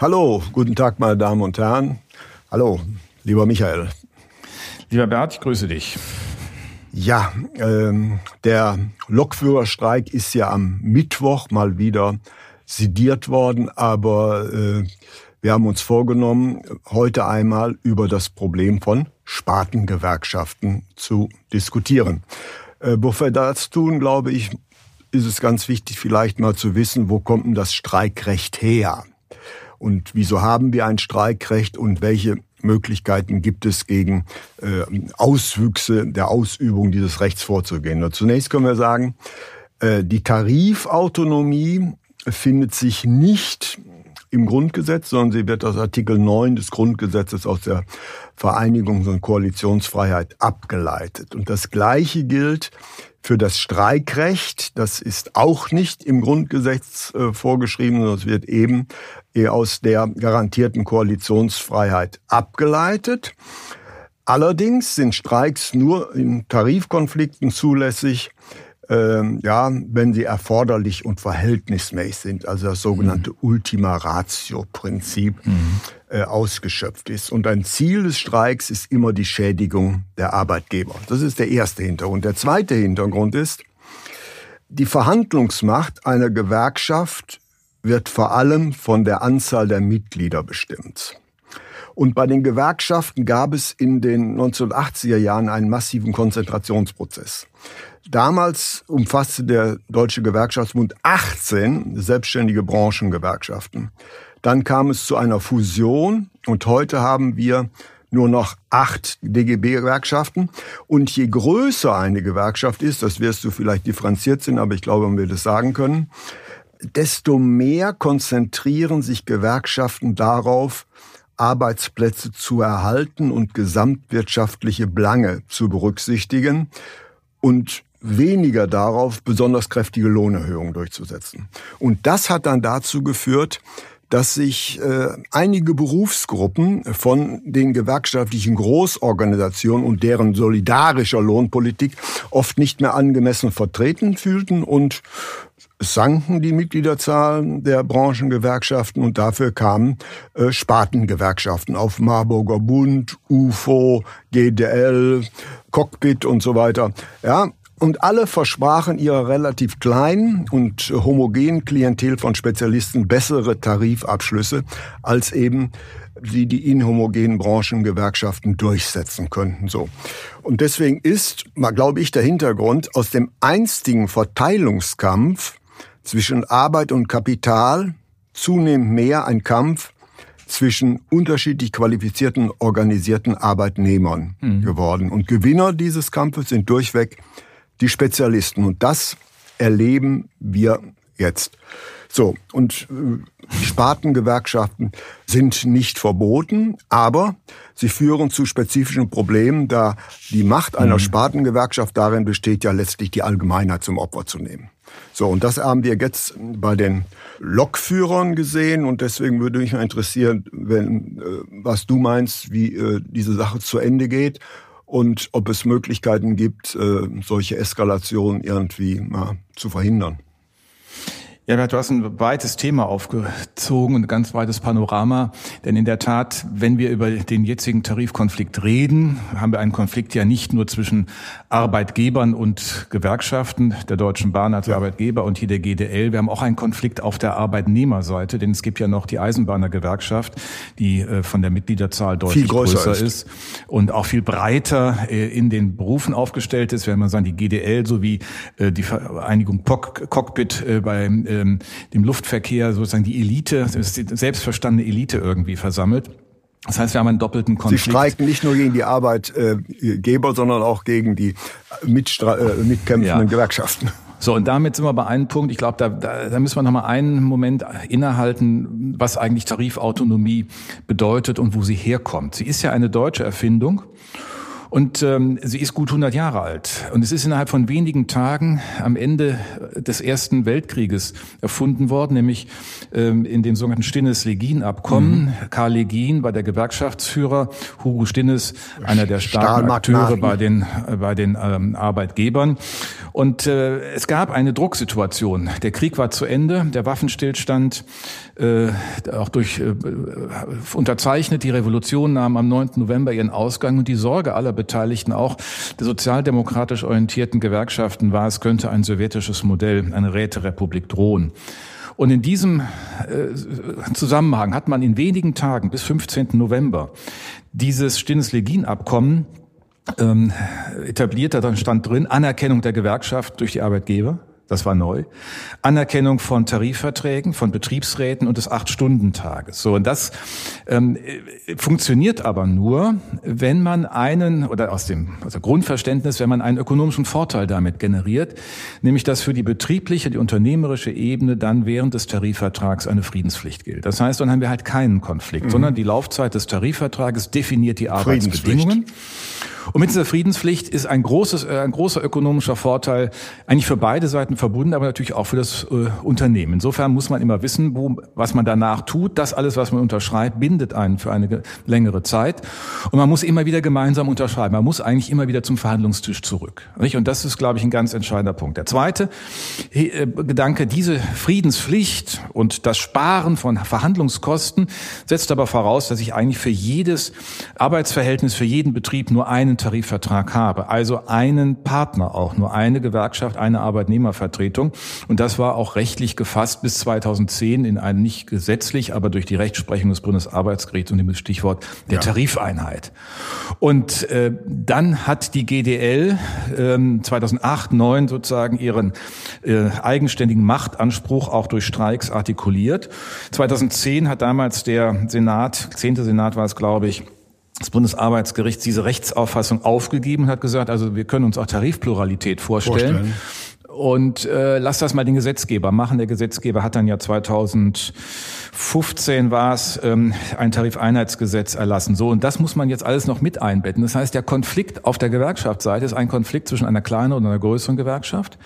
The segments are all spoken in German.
Hallo, guten Tag, meine Damen und Herren. Hallo, lieber Michael. Lieber Bert, ich grüße dich. Ja, ähm, der Lokführerstreik ist ja am Mittwoch mal wieder sediert worden, aber äh, wir haben uns vorgenommen, heute einmal über das Problem von Spartengewerkschaften zu diskutieren. Äh, bevor wir das tun, glaube ich, ist es ganz wichtig, vielleicht mal zu wissen, wo kommt denn das Streikrecht her? Und wieso haben wir ein Streikrecht und welche Möglichkeiten gibt es gegen äh, Auswüchse der Ausübung dieses Rechts vorzugehen? Und zunächst können wir sagen, äh, die Tarifautonomie findet sich nicht im Grundgesetz, sondern sie wird aus Artikel 9 des Grundgesetzes aus der Vereinigungs- und Koalitionsfreiheit abgeleitet. Und das Gleiche gilt für das Streikrecht, das ist auch nicht im Grundgesetz äh, vorgeschrieben, sondern es wird eben eher aus der garantierten Koalitionsfreiheit abgeleitet. Allerdings sind Streiks nur in Tarifkonflikten zulässig, ähm, ja, wenn sie erforderlich und verhältnismäßig sind, also das sogenannte mhm. Ultima Ratio-Prinzip mhm. äh, ausgeschöpft ist. Und ein Ziel des Streiks ist immer die Schädigung der Arbeitgeber. Das ist der erste Hintergrund. Der zweite Hintergrund ist, die Verhandlungsmacht einer Gewerkschaft wird vor allem von der Anzahl der Mitglieder bestimmt. Und bei den Gewerkschaften gab es in den 1980er Jahren einen massiven Konzentrationsprozess. Damals umfasste der Deutsche Gewerkschaftsbund 18 selbstständige Branchengewerkschaften. Dann kam es zu einer Fusion und heute haben wir nur noch acht DGB-Gewerkschaften. Und je größer eine Gewerkschaft ist, das wirst du vielleicht differenziert sind, aber ich glaube, man wird es sagen können, desto mehr konzentrieren sich Gewerkschaften darauf, Arbeitsplätze zu erhalten und gesamtwirtschaftliche Belange zu berücksichtigen. Und weniger darauf, besonders kräftige Lohnerhöhungen durchzusetzen. Und das hat dann dazu geführt, dass sich äh, einige Berufsgruppen von den gewerkschaftlichen Großorganisationen und deren solidarischer Lohnpolitik oft nicht mehr angemessen vertreten fühlten und sanken die Mitgliederzahlen der Branchengewerkschaften und dafür kamen äh, Spartengewerkschaften auf Marburger Bund, UFO, GDL, Cockpit und so weiter. Ja, und alle versprachen ihrer relativ kleinen und homogenen Klientel von Spezialisten bessere Tarifabschlüsse, als eben sie die inhomogenen Branchengewerkschaften durchsetzen könnten. So. Und deswegen ist, glaube ich, der Hintergrund aus dem einstigen Verteilungskampf zwischen Arbeit und Kapital zunehmend mehr ein Kampf zwischen unterschiedlich qualifizierten organisierten Arbeitnehmern mhm. geworden. Und Gewinner dieses Kampfes sind durchweg die Spezialisten. Und das erleben wir jetzt. So, und äh, Spartengewerkschaften sind nicht verboten, aber sie führen zu spezifischen Problemen, da die Macht einer mhm. Spartengewerkschaft darin besteht, ja letztlich die Allgemeinheit zum Opfer zu nehmen. So, und das haben wir jetzt bei den Lokführern gesehen und deswegen würde mich mal interessieren, wenn, äh, was du meinst, wie äh, diese Sache zu Ende geht und ob es Möglichkeiten gibt, äh, solche Eskalationen irgendwie mal zu verhindern. Ja, du hast ein weites Thema aufgezogen, ein ganz weites Panorama. Denn in der Tat, wenn wir über den jetzigen Tarifkonflikt reden, haben wir einen Konflikt ja nicht nur zwischen Arbeitgebern und Gewerkschaften, der Deutschen Bahn als ja. Arbeitgeber und hier der GDL. Wir haben auch einen Konflikt auf der Arbeitnehmerseite, denn es gibt ja noch die Eisenbahnergewerkschaft, die äh, von der Mitgliederzahl deutlich größer, größer ist. ist. und auch viel breiter äh, in den Berufen aufgestellt ist. Wenn man sagen, die GDL sowie äh, die Vereinigung Cockpit beim ähm, dem Luftverkehr sozusagen die Elite, die selbstverstandene Elite irgendwie versammelt. Das heißt, wir haben einen doppelten Konflikt. Sie streiken nicht nur gegen die Arbeitgeber, sondern auch gegen die Mitstra äh, mitkämpfenden ja. Gewerkschaften. So, und damit sind wir bei einem Punkt, ich glaube, da, da, da müssen wir noch mal einen Moment innehalten, was eigentlich Tarifautonomie bedeutet und wo sie herkommt. Sie ist ja eine deutsche Erfindung. Und ähm, sie ist gut 100 Jahre alt. Und es ist innerhalb von wenigen Tagen am Ende des Ersten Weltkrieges erfunden worden, nämlich ähm, in dem sogenannten Stinnes-Legin-Abkommen. Mhm. Karl Legin war der Gewerkschaftsführer, Hugo Stinnes einer der starken Akteure bei den, äh, bei den ähm, Arbeitgebern. Und äh, es gab eine Drucksituation. Der Krieg war zu Ende, der Waffenstillstand äh, auch durch äh, unterzeichnet. Die Revolution nahm am 9. November ihren Ausgang und die Sorge aller Beteiligten, auch der sozialdemokratisch orientierten Gewerkschaften, war, es könnte ein sowjetisches Modell, eine Räterepublik drohen. Und in diesem äh, Zusammenhang hat man in wenigen Tagen bis 15. November dieses Stinnes-Legin-Abkommen ähm, etabliert, da stand drin Anerkennung der Gewerkschaft durch die Arbeitgeber, das war neu. Anerkennung von Tarifverträgen, von Betriebsräten und des Acht-Stunden-Tages. So, und das ähm, funktioniert aber nur, wenn man einen, oder aus dem also Grundverständnis, wenn man einen ökonomischen Vorteil damit generiert, nämlich dass für die betriebliche, die unternehmerische Ebene dann während des Tarifvertrags eine Friedenspflicht gilt. Das heißt, dann haben wir halt keinen Konflikt, mhm. sondern die Laufzeit des Tarifvertrages definiert die Arbeitsbedingungen. Und mit dieser Friedenspflicht ist ein großes, äh, ein großer ökonomischer Vorteil eigentlich für beide Seiten verbunden, aber natürlich auch für das äh, Unternehmen. Insofern muss man immer wissen, wo, was man danach tut. Das alles, was man unterschreibt, bindet einen für eine längere Zeit. Und man muss immer wieder gemeinsam unterschreiben. Man muss eigentlich immer wieder zum Verhandlungstisch zurück. Nicht? Und das ist, glaube ich, ein ganz entscheidender Punkt. Der zweite äh, Gedanke, diese Friedenspflicht und das Sparen von Verhandlungskosten setzt aber voraus, dass ich eigentlich für jedes Arbeitsverhältnis, für jeden Betrieb nur einen Tarifvertrag habe. Also einen Partner auch, nur eine Gewerkschaft, eine Arbeitnehmervertretung. Und das war auch rechtlich gefasst bis 2010 in einem nicht gesetzlich, aber durch die Rechtsprechung des Bundesarbeitsgerichts und dem Stichwort der ja. Tarifeinheit. Und äh, dann hat die GDL äh, 2008, 9 sozusagen ihren äh, eigenständigen Machtanspruch auch durch Streiks artikuliert. 2010 hat damals der Senat, zehnte Senat war es, glaube ich, das Bundesarbeitsgericht diese Rechtsauffassung aufgegeben und hat gesagt, also wir können uns auch Tarifpluralität vorstellen. vorstellen und äh, lass das mal den Gesetzgeber machen. Der Gesetzgeber hat dann ja 2015 war es ähm, ein Tarifeinheitsgesetz erlassen. So und das muss man jetzt alles noch mit einbetten. Das heißt, der Konflikt auf der Gewerkschaftsseite ist ein Konflikt zwischen einer kleinen und einer größeren Gewerkschaft.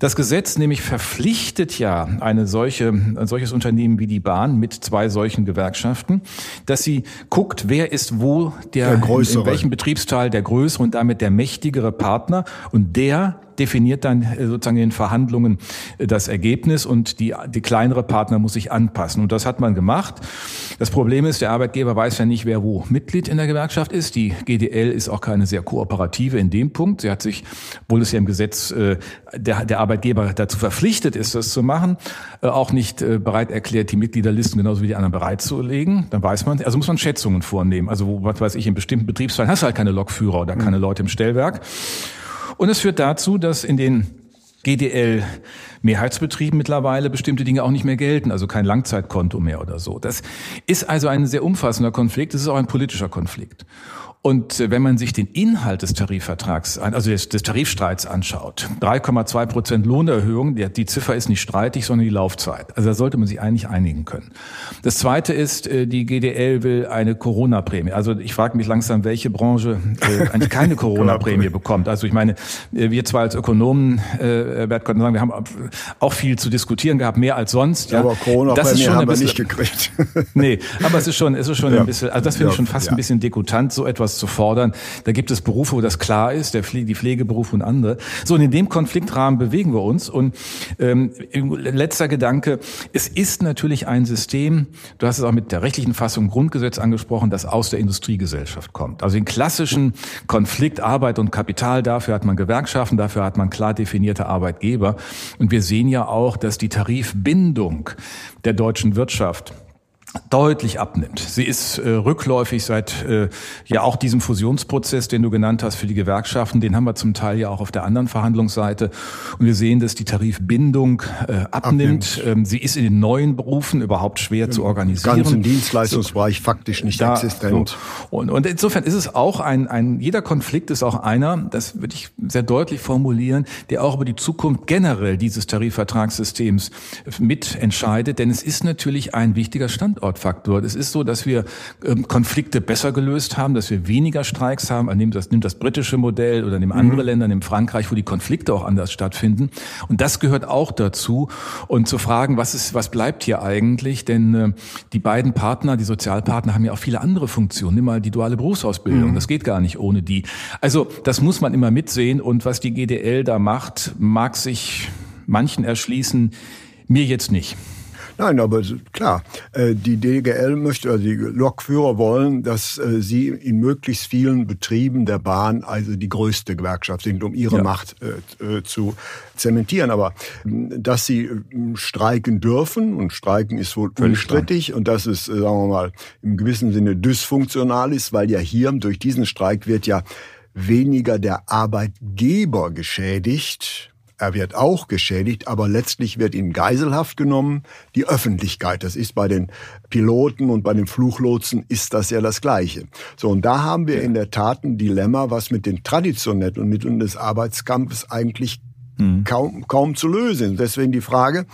Das Gesetz nämlich verpflichtet ja eine solche ein solches Unternehmen wie die Bahn mit zwei solchen Gewerkschaften, dass sie guckt, wer ist wo der, der in, in welchem Betriebsteil der größere und damit der mächtigere Partner und der definiert dann äh, sozusagen in den Verhandlungen äh, das Ergebnis und die, die kleinere Partner muss sich anpassen. Und das hat man gemacht. Das Problem ist, der Arbeitgeber weiß ja nicht, wer wo Mitglied in der Gewerkschaft ist. Die GDL ist auch keine sehr kooperative in dem Punkt. Sie hat sich, obwohl es ja im Gesetz äh, der, der Arbeitgeber dazu verpflichtet ist, das zu machen, auch nicht bereit erklärt, die Mitgliederlisten genauso wie die anderen bereitzulegen. Dann weiß man, also muss man Schätzungen vornehmen. Also wo, was weiß ich, in bestimmten Betriebsfällen hast du halt keine Lokführer oder keine mhm. Leute im Stellwerk. Und es führt dazu, dass in den GDL Mehrheitsbetrieben mittlerweile bestimmte Dinge auch nicht mehr gelten, also kein Langzeitkonto mehr oder so. Das ist also ein sehr umfassender Konflikt, es ist auch ein politischer Konflikt. Und äh, wenn man sich den Inhalt des Tarifvertrags, also des, des Tarifstreits anschaut, 3,2 Prozent Lohnerhöhung, die, die Ziffer ist nicht streitig, sondern die Laufzeit. Also da sollte man sich eigentlich einigen können. Das Zweite ist, äh, die GDL will eine Corona-Prämie. Also ich frage mich langsam, welche Branche äh, eigentlich keine Corona-Prämie bekommt. Also ich meine, wir zwar als Ökonomen, äh, Bert konnten sagen, wir haben auch viel zu diskutieren gehabt, mehr als sonst. Ja, aber Corona-Prämie haben wir nicht gekriegt. nee, aber es ist schon, es ist schon ja. ein bisschen, also das finde ich schon fast ja. ein bisschen dekutant, so etwas etwas zu fordern. Da gibt es Berufe, wo das klar ist, der Pfle die Pflegeberufe und andere. So, und in dem Konfliktrahmen bewegen wir uns. Und ähm, letzter Gedanke, es ist natürlich ein System, du hast es auch mit der rechtlichen Fassung Grundgesetz angesprochen, das aus der Industriegesellschaft kommt. Also den klassischen Konflikt Arbeit und Kapital, dafür hat man Gewerkschaften, dafür hat man klar definierte Arbeitgeber. Und wir sehen ja auch, dass die Tarifbindung der deutschen Wirtschaft deutlich abnimmt. Sie ist äh, rückläufig seit äh, ja auch diesem Fusionsprozess, den du genannt hast für die Gewerkschaften, den haben wir zum Teil ja auch auf der anderen Verhandlungsseite. Und wir sehen, dass die Tarifbindung äh, abnimmt. abnimmt. Ähm, sie ist in den neuen Berufen überhaupt schwer Im zu organisieren. Ganzen Dienstleistungsbereich so, faktisch nicht da, existent. So. Und, und insofern ist es auch ein, ein, jeder Konflikt ist auch einer, das würde ich sehr deutlich formulieren, der auch über die Zukunft generell dieses Tarifvertragssystems mitentscheidet. Denn es ist natürlich ein wichtiger Standortfaktor. Es ist so, dass wir ähm, Konflikte besser gelöst haben, dass wir weniger Streiks haben. Man nimmt das, nimmt das britische Modell oder nimmt andere mhm. Länder, nimmt Frankreich, wo die Konflikte auch anders stattfinden. Und das gehört auch dazu. Und zu fragen, was ist, was bleibt hier eigentlich? Denn äh, die beiden Partner, die Sozialpartner, haben ja auch viele andere Funktionen. Nimm mal die duale Berufsausbildung. Mhm. Das geht gar nicht ohne die. Also das muss man immer mitsehen. Und was die GDL da macht, mag sich manchen erschließen, mir jetzt nicht. Nein, aber klar, äh, die DGL möchte, also die Lokführer wollen, dass äh, sie in möglichst vielen Betrieben der Bahn also die größte Gewerkschaft sind, um ihre ja. Macht äh, zu zementieren. Aber dass sie streiken dürfen, und streiken ist wohl Völlig unstrittig, klar. und dass es, sagen wir mal, im gewissen Sinne dysfunktional ist, weil ja hier durch diesen Streik wird ja weniger der Arbeitgeber geschädigt, er wird auch geschädigt, aber letztlich wird in Geiselhaft genommen die Öffentlichkeit. Das ist bei den Piloten und bei den Fluchlotsen ist das ja das Gleiche. So, und da haben wir in der Tat ein Dilemma, was mit den traditionellen Mitteln des Arbeitskampfes eigentlich mhm. kaum, kaum zu lösen ist. Deswegen die Frage,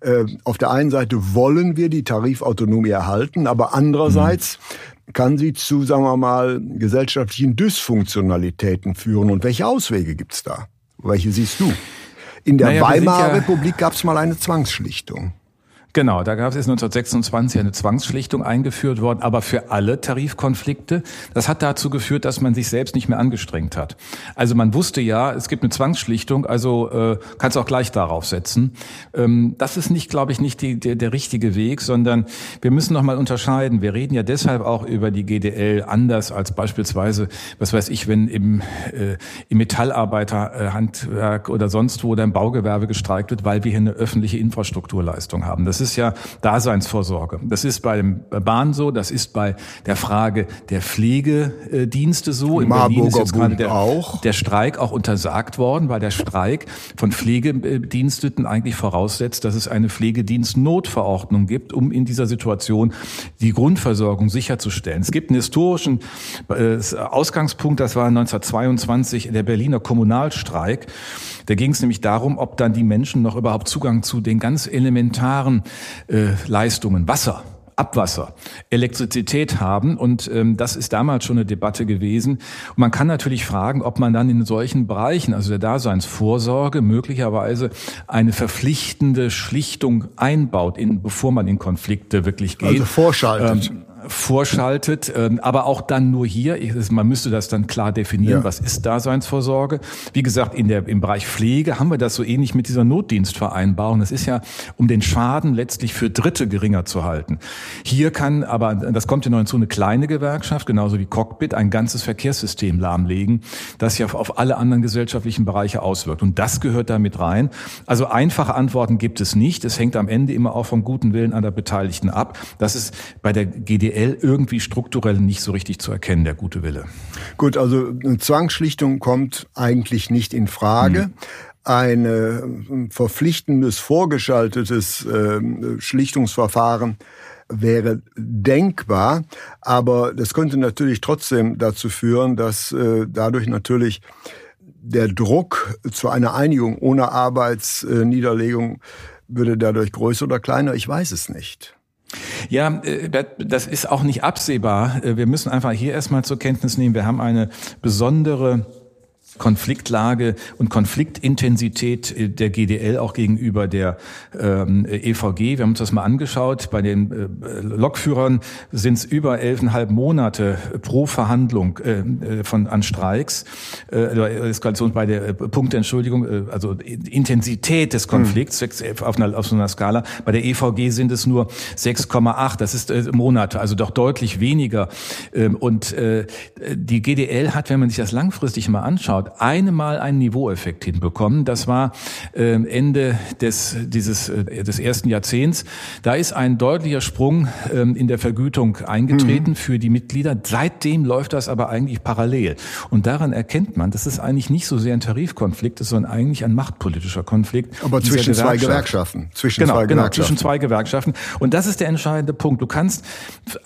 äh, auf der einen Seite wollen wir die Tarifautonomie erhalten, aber andererseits mhm. kann sie zu, sagen wir mal, gesellschaftlichen Dysfunktionalitäten führen. Und welche Auswege gibt's da? Welche siehst du? In der naja, Weimarer ja Republik gab es mal eine Zwangsschlichtung. Genau, da gab es 1926 eine Zwangsschlichtung eingeführt worden, aber für alle Tarifkonflikte. Das hat dazu geführt, dass man sich selbst nicht mehr angestrengt hat. Also man wusste ja, es gibt eine Zwangsschlichtung, also äh, kannst auch gleich darauf setzen. Ähm, das ist nicht, glaube ich, nicht die, der, der richtige Weg, sondern wir müssen noch mal unterscheiden. Wir reden ja deshalb auch über die GDL anders als beispielsweise, was weiß ich, wenn im, äh, im Metallarbeiterhandwerk oder sonst wo oder im Baugewerbe gestreikt wird, weil wir hier eine öffentliche Infrastrukturleistung haben. Das ist ja Daseinsvorsorge. Das ist bei dem Bahn so, das ist bei der Frage der Pflegedienste so. In Marburger Berlin ist jetzt gerade der, auch. der Streik auch untersagt worden, weil der Streik von Pflegediensteten eigentlich voraussetzt, dass es eine Pflegedienstnotverordnung gibt, um in dieser Situation die Grundversorgung sicherzustellen. Es gibt einen historischen äh, Ausgangspunkt, das war 1922 der Berliner Kommunalstreik. Da ging es nämlich darum, ob dann die Menschen noch überhaupt Zugang zu den ganz elementaren äh, Leistungen, Wasser, Abwasser, Elektrizität haben. Und ähm, das ist damals schon eine Debatte gewesen. Und man kann natürlich fragen, ob man dann in solchen Bereichen, also der Daseinsvorsorge, möglicherweise eine verpflichtende Schlichtung einbaut, in, bevor man in Konflikte wirklich geht. Also vorschaltet. Ähm, vorschaltet, ähm, aber auch dann nur hier. Man müsste das dann klar definieren, ja. was ist Daseinsvorsorge. Wie gesagt, in der, im Bereich Pflege haben wir das so ähnlich mit dieser Notdienstvereinbarung. Das ist ja, um den Schaden letztlich für Dritte geringer zu halten. Hier kann aber, das kommt ja noch hinzu, eine kleine Gewerkschaft, genauso wie Cockpit, ein ganzes Verkehrssystem lahmlegen, das sich auf alle anderen gesellschaftlichen Bereiche auswirkt. Und das gehört damit rein. Also einfache Antworten gibt es nicht. Es hängt am Ende immer auch vom guten Willen aller Beteiligten ab. Das ist bei der GDL BWL irgendwie strukturell nicht so richtig zu erkennen, der gute Wille. Gut, also eine Zwangsschlichtung kommt eigentlich nicht in Frage. Hm ein äh, verpflichtendes, vorgeschaltetes äh, Schlichtungsverfahren wäre denkbar, aber das könnte natürlich trotzdem dazu führen, dass äh, dadurch natürlich der Druck zu einer Einigung ohne Arbeitsniederlegung würde dadurch größer oder kleiner, ich weiß es nicht. Ja, äh, das ist auch nicht absehbar. Äh, wir müssen einfach hier erstmal zur Kenntnis nehmen, wir haben eine besondere Konfliktlage und Konfliktintensität äh, der GDL auch gegenüber der ähm, EVG. Wir haben uns das mal angeschaut. Bei den äh, Lokführern sind es über elfeinhalb Monate pro Verhandlung äh, äh von an Streiks. Äh, Eskalation bei der äh, Punkte, Entschuldigung, äh, also Intensität des Konflikts mhm. auf, einer, auf so einer Skala. Bei der EVG sind es nur 6,8. Das ist äh, Monate, also doch deutlich weniger. Ähm, und äh, die GDL hat, wenn man sich das langfristig mal anschaut, angeschaut, eine Mal einen Niveaueffekt hinbekommen. Das war äh, Ende des, dieses, äh, des ersten Jahrzehnts. Da ist ein deutlicher Sprung äh, in der Vergütung eingetreten mhm. für die Mitglieder. Seitdem läuft das aber eigentlich parallel. Und daran erkennt man, dass es eigentlich nicht so sehr ein Tarifkonflikt ist, sondern eigentlich ein machtpolitischer Konflikt. Aber zwischen zwei Gewerkschaften. Zwischen genau, zwei genau, Gewerkschaften. zwischen zwei Gewerkschaften. Und das ist der entscheidende Punkt. Du kannst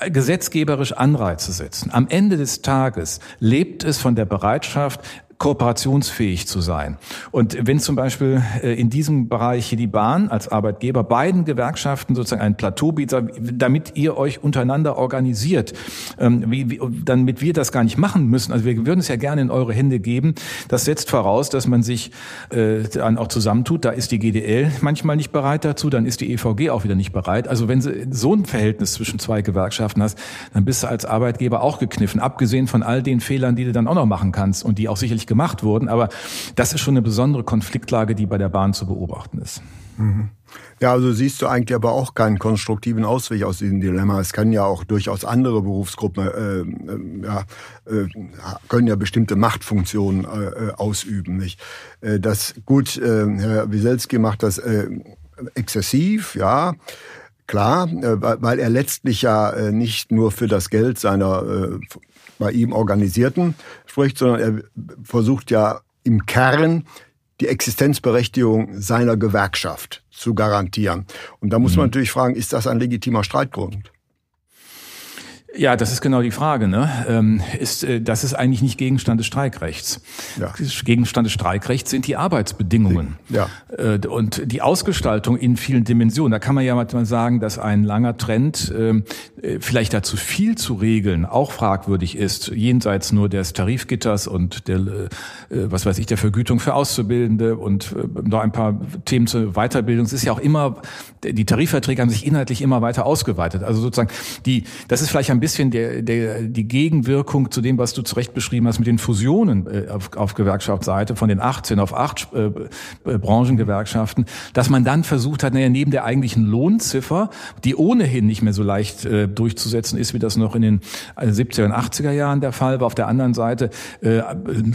gesetzgeberisch Anreize setzen. Am Ende des Tages lebt es von der Bereitschaft, kooperationsfähig zu sein. Und wenn zum Beispiel äh, in diesem Bereich hier die Bahn als Arbeitgeber beiden Gewerkschaften sozusagen ein Plateau bietet, damit ihr euch untereinander organisiert, ähm, wie, wie, damit wir das gar nicht machen müssen. Also wir würden es ja gerne in eure Hände geben. Das setzt voraus, dass man sich äh, dann auch zusammentut. Da ist die GDL manchmal nicht bereit dazu, dann ist die EVG auch wieder nicht bereit. Also wenn du so ein Verhältnis zwischen zwei Gewerkschaften hast, dann bist du als Arbeitgeber auch gekniffen, abgesehen von all den Fehlern, die du dann auch noch machen kannst und die auch sicherlich gemacht wurden. Aber das ist schon eine besondere Konfliktlage, die bei der Bahn zu beobachten ist. Mhm. Ja, also siehst du eigentlich aber auch keinen konstruktiven Ausweg aus diesem Dilemma. Es können ja auch durchaus andere Berufsgruppen, äh, äh, ja, äh, können ja bestimmte Machtfunktionen äh, ausüben. Nicht? Äh, das gut, äh, Herr Wieselski macht das äh, exzessiv, ja. Klar, äh, weil er letztlich ja äh, nicht nur für das Geld seiner äh, bei ihm Organisierten spricht, sondern er versucht ja im Kern die Existenzberechtigung seiner Gewerkschaft zu garantieren. Und da muss man mhm. natürlich fragen, ist das ein legitimer Streitgrund? Ja, das ist genau die Frage. Ne? Ähm, ist, äh, das ist eigentlich nicht Gegenstand des Streikrechts. Ja. Gegenstand des Streikrechts sind die Arbeitsbedingungen. Ja. Äh, und die Ausgestaltung in vielen Dimensionen. Da kann man ja manchmal sagen, dass ein langer Trend ähm, äh, vielleicht dazu viel zu regeln auch fragwürdig ist, jenseits nur des Tarifgitters und der, was weiß ich, der Vergütung für Auszubildende und noch ein paar Themen zur Weiterbildung. Es ist ja auch immer, die Tarifverträge haben sich inhaltlich immer weiter ausgeweitet. Also sozusagen, die, das ist vielleicht ein bisschen der, der, die Gegenwirkung zu dem, was du zurecht beschrieben hast mit den Fusionen äh, auf, auf Gewerkschaftsseite von den 18 auf 8 äh, äh, Branchengewerkschaften, dass man dann versucht hat, naja, neben der eigentlichen Lohnziffer, die ohnehin nicht mehr so leicht äh, durchzusetzen ist, wie das noch in den 70er äh, und 80er Jahren der Fall war, auf der anderen Seite äh,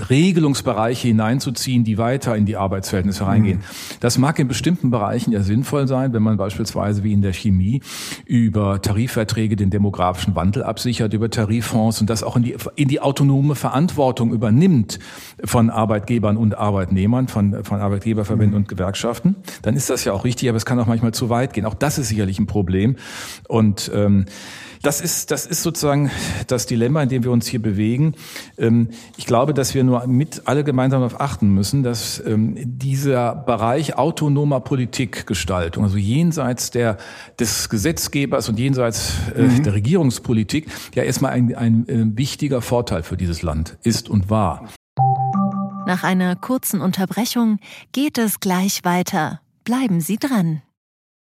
Regelungsbereiche hineinzuziehen, die weiter in die Arbeitsverhältnisse reingehen. Mhm. Das mag in bestimmten Bereichen ja sinnvoll sein, wenn man beispielsweise wie in der Chemie über Tarifverträge den demografischen Wandel absichert über Tariffonds und das auch in die, in die autonome Verantwortung übernimmt von Arbeitgebern und Arbeitnehmern, von, von Arbeitgeberverbänden mhm. und Gewerkschaften, dann ist das ja auch richtig, aber es kann auch manchmal zu weit gehen. Auch das ist sicherlich ein Problem. Und ähm, das ist, das ist sozusagen das Dilemma, in dem wir uns hier bewegen. Ähm, ich glaube, dass wir nur mit alle gemeinsam darauf achten müssen, dass ähm, dieser Bereich autonomer Politikgestaltung, also jenseits der, des Gesetzgebers und jenseits äh, mhm. der Regierungspolitik, ja erstmal ein, ein äh, wichtiger Vorteil für dieses Land ist und war. Nach einer kurzen Unterbrechung geht es gleich weiter. Bleiben Sie dran.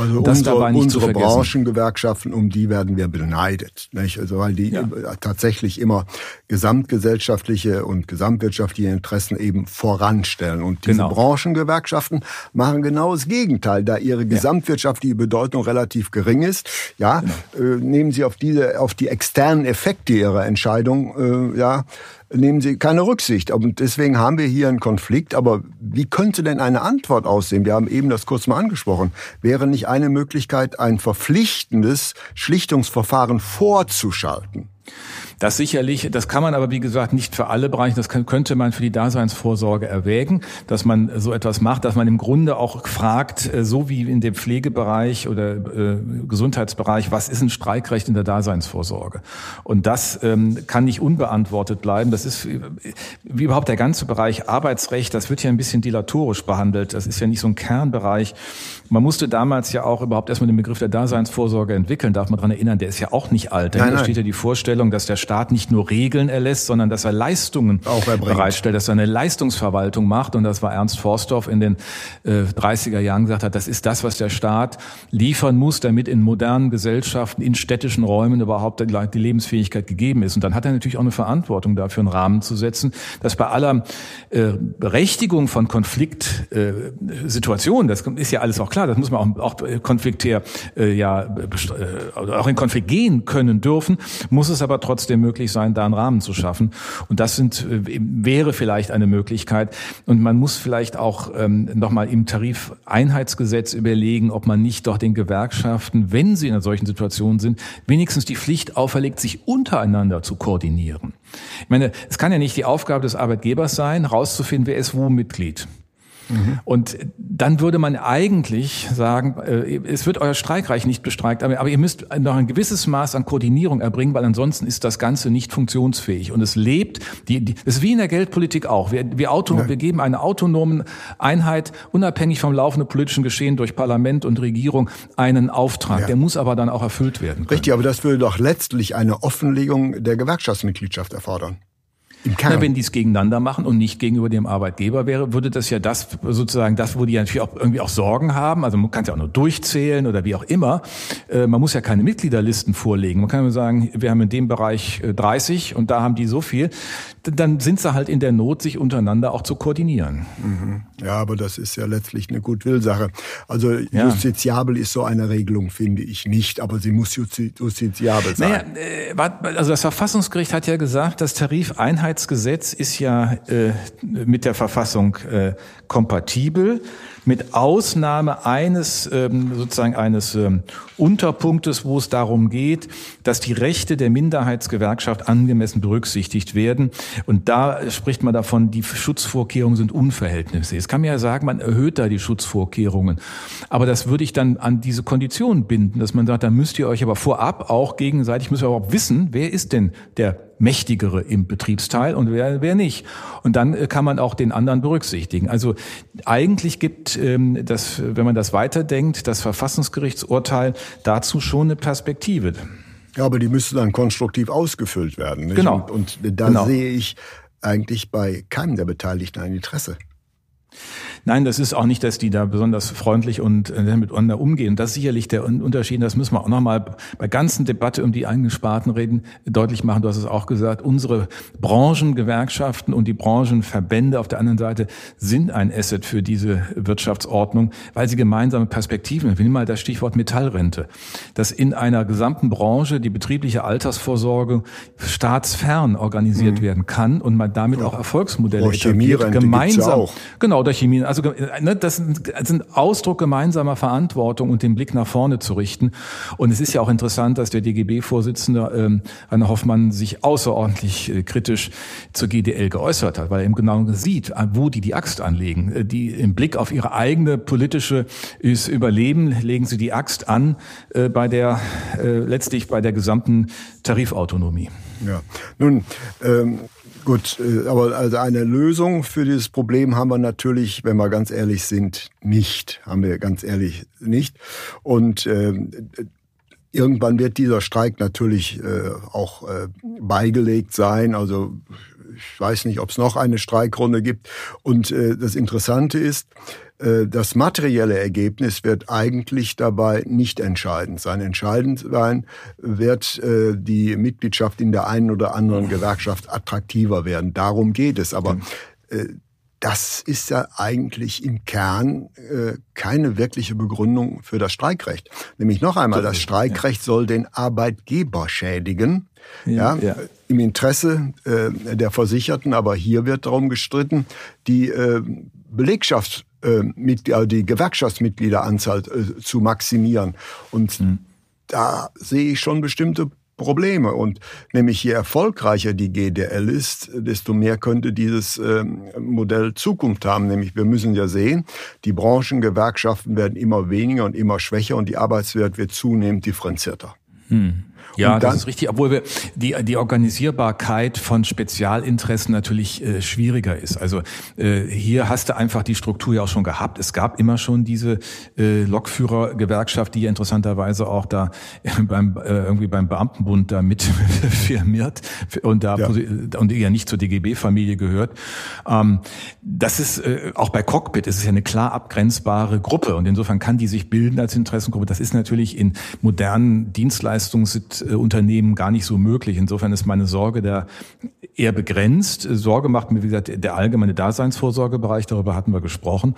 also das unsere, unsere Branchengewerkschaften, um die werden wir beneidet. Nicht? Also weil die ja. tatsächlich immer gesamtgesellschaftliche und gesamtwirtschaftliche Interessen eben voranstellen. Und diese genau. Branchengewerkschaften machen genau das Gegenteil, da ihre gesamtwirtschaftliche Bedeutung relativ gering ist. Ja, genau. äh, nehmen Sie auf diese, auf die externen Effekte Ihrer Entscheidung, äh, ja, nehmen Sie keine Rücksicht. Und deswegen haben wir hier einen Konflikt. Aber wie könnte denn eine Antwort aussehen? Wir haben eben das kurz mal angesprochen. Wäre nicht eine Möglichkeit, ein verpflichtendes Schlichtungsverfahren vorzuschalten? Das sicherlich, das kann man aber wie gesagt nicht für alle Bereiche, das könnte man für die Daseinsvorsorge erwägen, dass man so etwas macht, dass man im Grunde auch fragt, äh, so wie in dem Pflegebereich oder äh, Gesundheitsbereich, was ist ein Streikrecht in der Daseinsvorsorge? Und das ähm, kann nicht unbeantwortet bleiben. Das ist wie überhaupt der ganze Bereich Arbeitsrecht, das wird ja ein bisschen dilatorisch behandelt. Das ist ja nicht so ein Kernbereich. Man musste damals ja auch überhaupt erstmal den Begriff der Daseinsvorsorge entwickeln, darf man daran erinnern, der ist ja auch nicht alt. Da steht ja die Vorstellung, Vorstellung, dass der Staat nicht nur Regeln erlässt, sondern dass er Leistungen bereitstellt, dass er eine Leistungsverwaltung macht. Und das war Ernst Forstdorf in den äh, 30er Jahren gesagt hat, das ist das, was der Staat liefern muss, damit in modernen Gesellschaften, in städtischen Räumen überhaupt die Lebensfähigkeit gegeben ist. Und dann hat er natürlich auch eine Verantwortung dafür, einen Rahmen zu setzen, dass bei aller äh, Berechtigung von Konfliktsituationen, äh, das ist ja alles auch klar, das muss man auch, auch konfliktär äh, ja äh, auch in Konflikt gehen können dürfen, muss es aber trotzdem möglich sein, da einen Rahmen zu schaffen. Und das sind, äh, wäre vielleicht eine Möglichkeit. Und man muss vielleicht auch ähm, nochmal im Tarifeinheitsgesetz überlegen, ob man nicht doch den Gewerkschaften, wenn sie in einer solchen Situation sind, wenigstens die Pflicht auferlegt, sich untereinander zu koordinieren. Ich meine, es kann ja nicht die Aufgabe des Arbeitgebers sein, rauszufinden, wer ist wo Mitglied. Mhm. Und dann würde man eigentlich sagen, äh, es wird euer Streikreich nicht bestreikt, aber, ihr müsst noch ein gewisses Maß an Koordinierung erbringen, weil ansonsten ist das Ganze nicht funktionsfähig. Und es lebt, die, die, das ist wie in der Geldpolitik auch. Wir, wir, auto, ja. wir geben eine autonome Einheit, unabhängig vom laufenden politischen Geschehen durch Parlament und Regierung, einen Auftrag. Ja. Der muss aber dann auch erfüllt werden. Können. Richtig, aber das würde doch letztlich eine Offenlegung der Gewerkschaftsmitgliedschaft erfordern. Wenn die es gegeneinander machen und nicht gegenüber dem Arbeitgeber wäre, würde das ja das sozusagen das, wo die natürlich auch irgendwie auch Sorgen haben. Also man kann es ja auch nur durchzählen oder wie auch immer. Äh, man muss ja keine Mitgliederlisten vorlegen. Man kann nur sagen, wir haben in dem Bereich 30 äh, und da haben die so viel. Dann sind sie halt in der Not, sich untereinander auch zu koordinieren. Mhm. Ja, aber das ist ja letztlich eine Gutwillsache. Also ja. justiziabel ist so eine Regelung, finde ich nicht, aber sie muss justiziabel sein. Naja, äh, also das Verfassungsgericht hat ja gesagt, das Tarifeinheit Einheitsgesetz ist ja äh, mit der Verfassung äh, kompatibel mit Ausnahme eines ähm, sozusagen eines ähm, Unterpunktes, wo es darum geht, dass die Rechte der Minderheitsgewerkschaft angemessen berücksichtigt werden. Und da spricht man davon, die Schutzvorkehrungen sind unverhältnismäßig. Es kann man ja sagen, man erhöht da die Schutzvorkehrungen. Aber das würde ich dann an diese Kondition binden, dass man sagt, da müsst ihr euch aber vorab auch gegenseitig, müsst ihr überhaupt wissen, wer ist denn der Mächtigere im Betriebsteil und wer, wer nicht. Und dann äh, kann man auch den anderen berücksichtigen. Also eigentlich gibt ähm, das, wenn man das weiterdenkt, das Verfassungsgerichtsurteil dazu schon eine Perspektive. Ja, aber die müsste dann konstruktiv ausgefüllt werden. Nicht? Genau. Und, und da genau. sehe ich eigentlich bei keinem der Beteiligten ein Interesse. Nein, das ist auch nicht, dass die da besonders freundlich und äh, miteinander umgehen. Das ist sicherlich der Unterschied. Das müssen wir auch nochmal bei ganzen Debatte um die eigenen Sparten reden, deutlich machen. Du hast es auch gesagt. Unsere Branchengewerkschaften und die Branchenverbände auf der anderen Seite sind ein Asset für diese Wirtschaftsordnung, weil sie gemeinsame Perspektiven, ich will mal das Stichwort Metallrente, dass in einer gesamten Branche die betriebliche Altersvorsorge staatsfern organisiert mhm. werden kann und man damit auch Erfolgsmodelle oh, etabliert, gemeinsam. Genau, der Chemie also ne, das sind Ausdruck gemeinsamer Verantwortung und den Blick nach vorne zu richten. Und es ist ja auch interessant, dass der DGB-Vorsitzende ähm, Rainer Hoffmann sich außerordentlich äh, kritisch zur GDL geäußert hat, weil er eben genau sieht, wo die die Axt anlegen. Äh, die im Blick auf ihre eigene politische Überleben legen sie die Axt an äh, bei der äh, letztlich bei der gesamten Tarifautonomie. Ja, nun ähm Gut, äh, aber also eine Lösung für dieses Problem haben wir natürlich, wenn wir ganz ehrlich sind, nicht. Haben wir ganz ehrlich nicht. Und äh, irgendwann wird dieser Streik natürlich äh, auch äh, beigelegt sein. Also ich weiß nicht, ob es noch eine Streikrunde gibt. Und äh, das Interessante ist, das materielle Ergebnis wird eigentlich dabei nicht entscheidend sein. Entscheidend sein wird äh, die Mitgliedschaft in der einen oder anderen Gewerkschaft attraktiver werden. Darum geht es. Aber äh, das ist ja eigentlich im Kern keine wirkliche Begründung für das Streikrecht. Nämlich noch einmal, das Streikrecht soll den Arbeitgeber schädigen. Ja, ja, im Interesse der Versicherten, aber hier wird darum gestritten, die Belegschaft äh, die Gewerkschaftsmitgliederanzahl äh, zu maximieren. Und mhm. da sehe ich schon bestimmte Probleme. Und nämlich je erfolgreicher die GDL ist, desto mehr könnte dieses ähm, Modell Zukunft haben. Nämlich wir müssen ja sehen, die Branchengewerkschaften werden immer weniger und immer schwächer und die Arbeitswelt wird zunehmend differenzierter. Hm. Ja, das ist richtig, obwohl wir die, die Organisierbarkeit von Spezialinteressen natürlich äh, schwieriger ist. Also äh, hier hast du einfach die Struktur ja auch schon gehabt. Es gab immer schon diese äh, Lokführergewerkschaft, die ja interessanterweise auch da beim äh, irgendwie beim Beamtenbund da mit firmiert und da ja. und ja nicht zur DGB-Familie gehört. Ähm, das ist äh, auch bei Cockpit, es ist ja eine klar abgrenzbare Gruppe und insofern kann die sich bilden als Interessengruppe. Das ist natürlich in modernen Dienstleistungsunternehmen gar nicht so möglich. Insofern ist meine Sorge da eher begrenzt. Sorge macht mir, wie gesagt, der allgemeine Daseinsvorsorgebereich, darüber hatten wir gesprochen.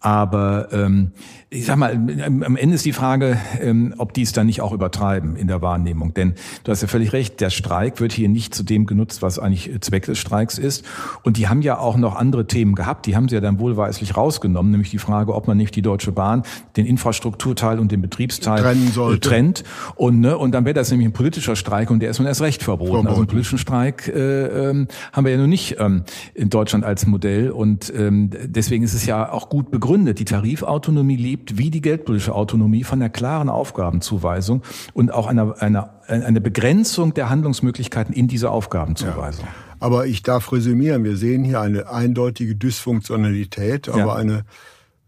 Aber ähm, ich sag mal, am Ende ist die Frage, ähm, ob die es dann nicht auch übertreiben in der Wahrnehmung. Denn du hast ja völlig recht, der Streik wird hier nicht zu dem genutzt, was eigentlich Zweck des Streiks ist. Und die haben ja auch noch andere Themen gehabt. Die haben sie ja dann wohlweislich rausgenommen, nämlich die Frage, ob man nicht die Deutsche Bahn den Infrastrukturteil und den Betriebsteil trennt. Und, ne, und dann wäre das nämlich ein politischer Streik und der ist nun erst recht verboten. Also einen politischen Streik äh, ähm, haben wir ja nun nicht ähm, in Deutschland als Modell. Und ähm, deswegen ist es ja auch gut begründet begründet. Die Tarifautonomie lebt wie die geldpolitische Autonomie von einer klaren Aufgabenzuweisung und auch einer, einer, einer Begrenzung der Handlungsmöglichkeiten in dieser Aufgabenzuweisung. Ja. Aber ich darf resümieren, wir sehen hier eine eindeutige Dysfunktionalität, aber ja. eine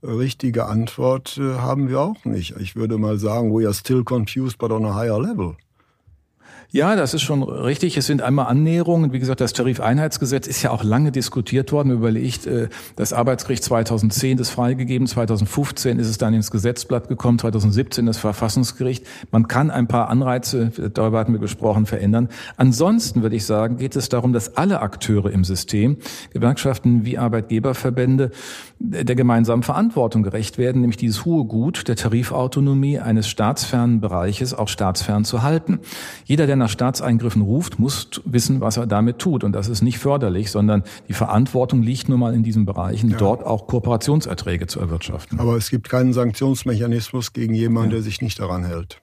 richtige Antwort äh, haben wir auch nicht. Ich würde mal sagen, we are still confused, but on a higher level. Ja, das ist schon richtig. Es sind einmal Annäherungen. Wie gesagt, das Tarifeinheitsgesetz ist ja auch lange diskutiert worden. Überlegt, äh, das Arbeitsgericht 2010 ist freigegeben, 2015 ist es dann ins Gesetzblatt gekommen, 2017 das Verfassungsgericht. Man kann ein paar Anreize, darüber hatten wir gesprochen, verändern. Ansonsten würde ich sagen, geht es darum, dass alle Akteure im System, Gewerkschaften wie Arbeitgeberverbände, der gemeinsamen Verantwortung gerecht werden, nämlich dieses hohe Gut der Tarifautonomie eines staatsfernen Bereiches auch staatsfern zu halten. Jeder, der nach Staatseingriffen ruft, muss wissen, was er damit tut. Und das ist nicht förderlich, sondern die Verantwortung liegt nun mal in diesen Bereichen, ja. dort auch Kooperationserträge zu erwirtschaften. Aber es gibt keinen Sanktionsmechanismus gegen jemanden, ja. der sich nicht daran hält.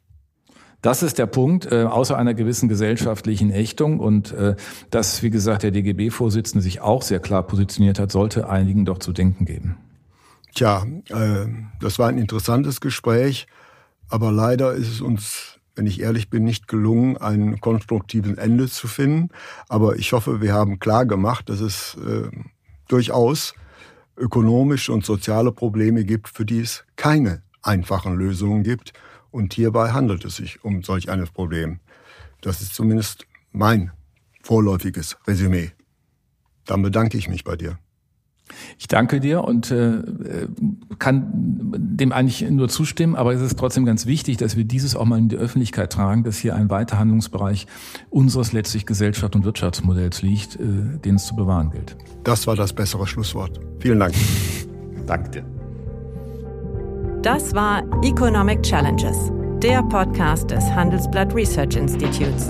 Das ist der Punkt, äh, außer einer gewissen gesellschaftlichen Ächtung. Und äh, dass, wie gesagt, der DGB-Vorsitzende sich auch sehr klar positioniert hat, sollte einigen doch zu denken geben. Tja, äh, das war ein interessantes Gespräch, aber leider ist es uns, wenn ich ehrlich bin, nicht gelungen, ein konstruktives Ende zu finden. Aber ich hoffe, wir haben klar gemacht, dass es äh, durchaus ökonomische und soziale Probleme gibt, für die es keine einfachen Lösungen gibt. Und hierbei handelt es sich um solch ein Problem. Das ist zumindest mein vorläufiges Resümee. Dann bedanke ich mich bei dir. Ich danke dir und äh, kann dem eigentlich nur zustimmen, aber es ist trotzdem ganz wichtig, dass wir dieses auch mal in die Öffentlichkeit tragen, dass hier ein weiter Handlungsbereich unseres letztlich Gesellschaft- und Wirtschaftsmodells liegt, äh, den es zu bewahren gilt. Das war das bessere Schlusswort. Vielen Dank. Danke dir. Das war Economic Challenges, der Podcast des Handelsblatt Research Institutes.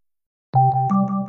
you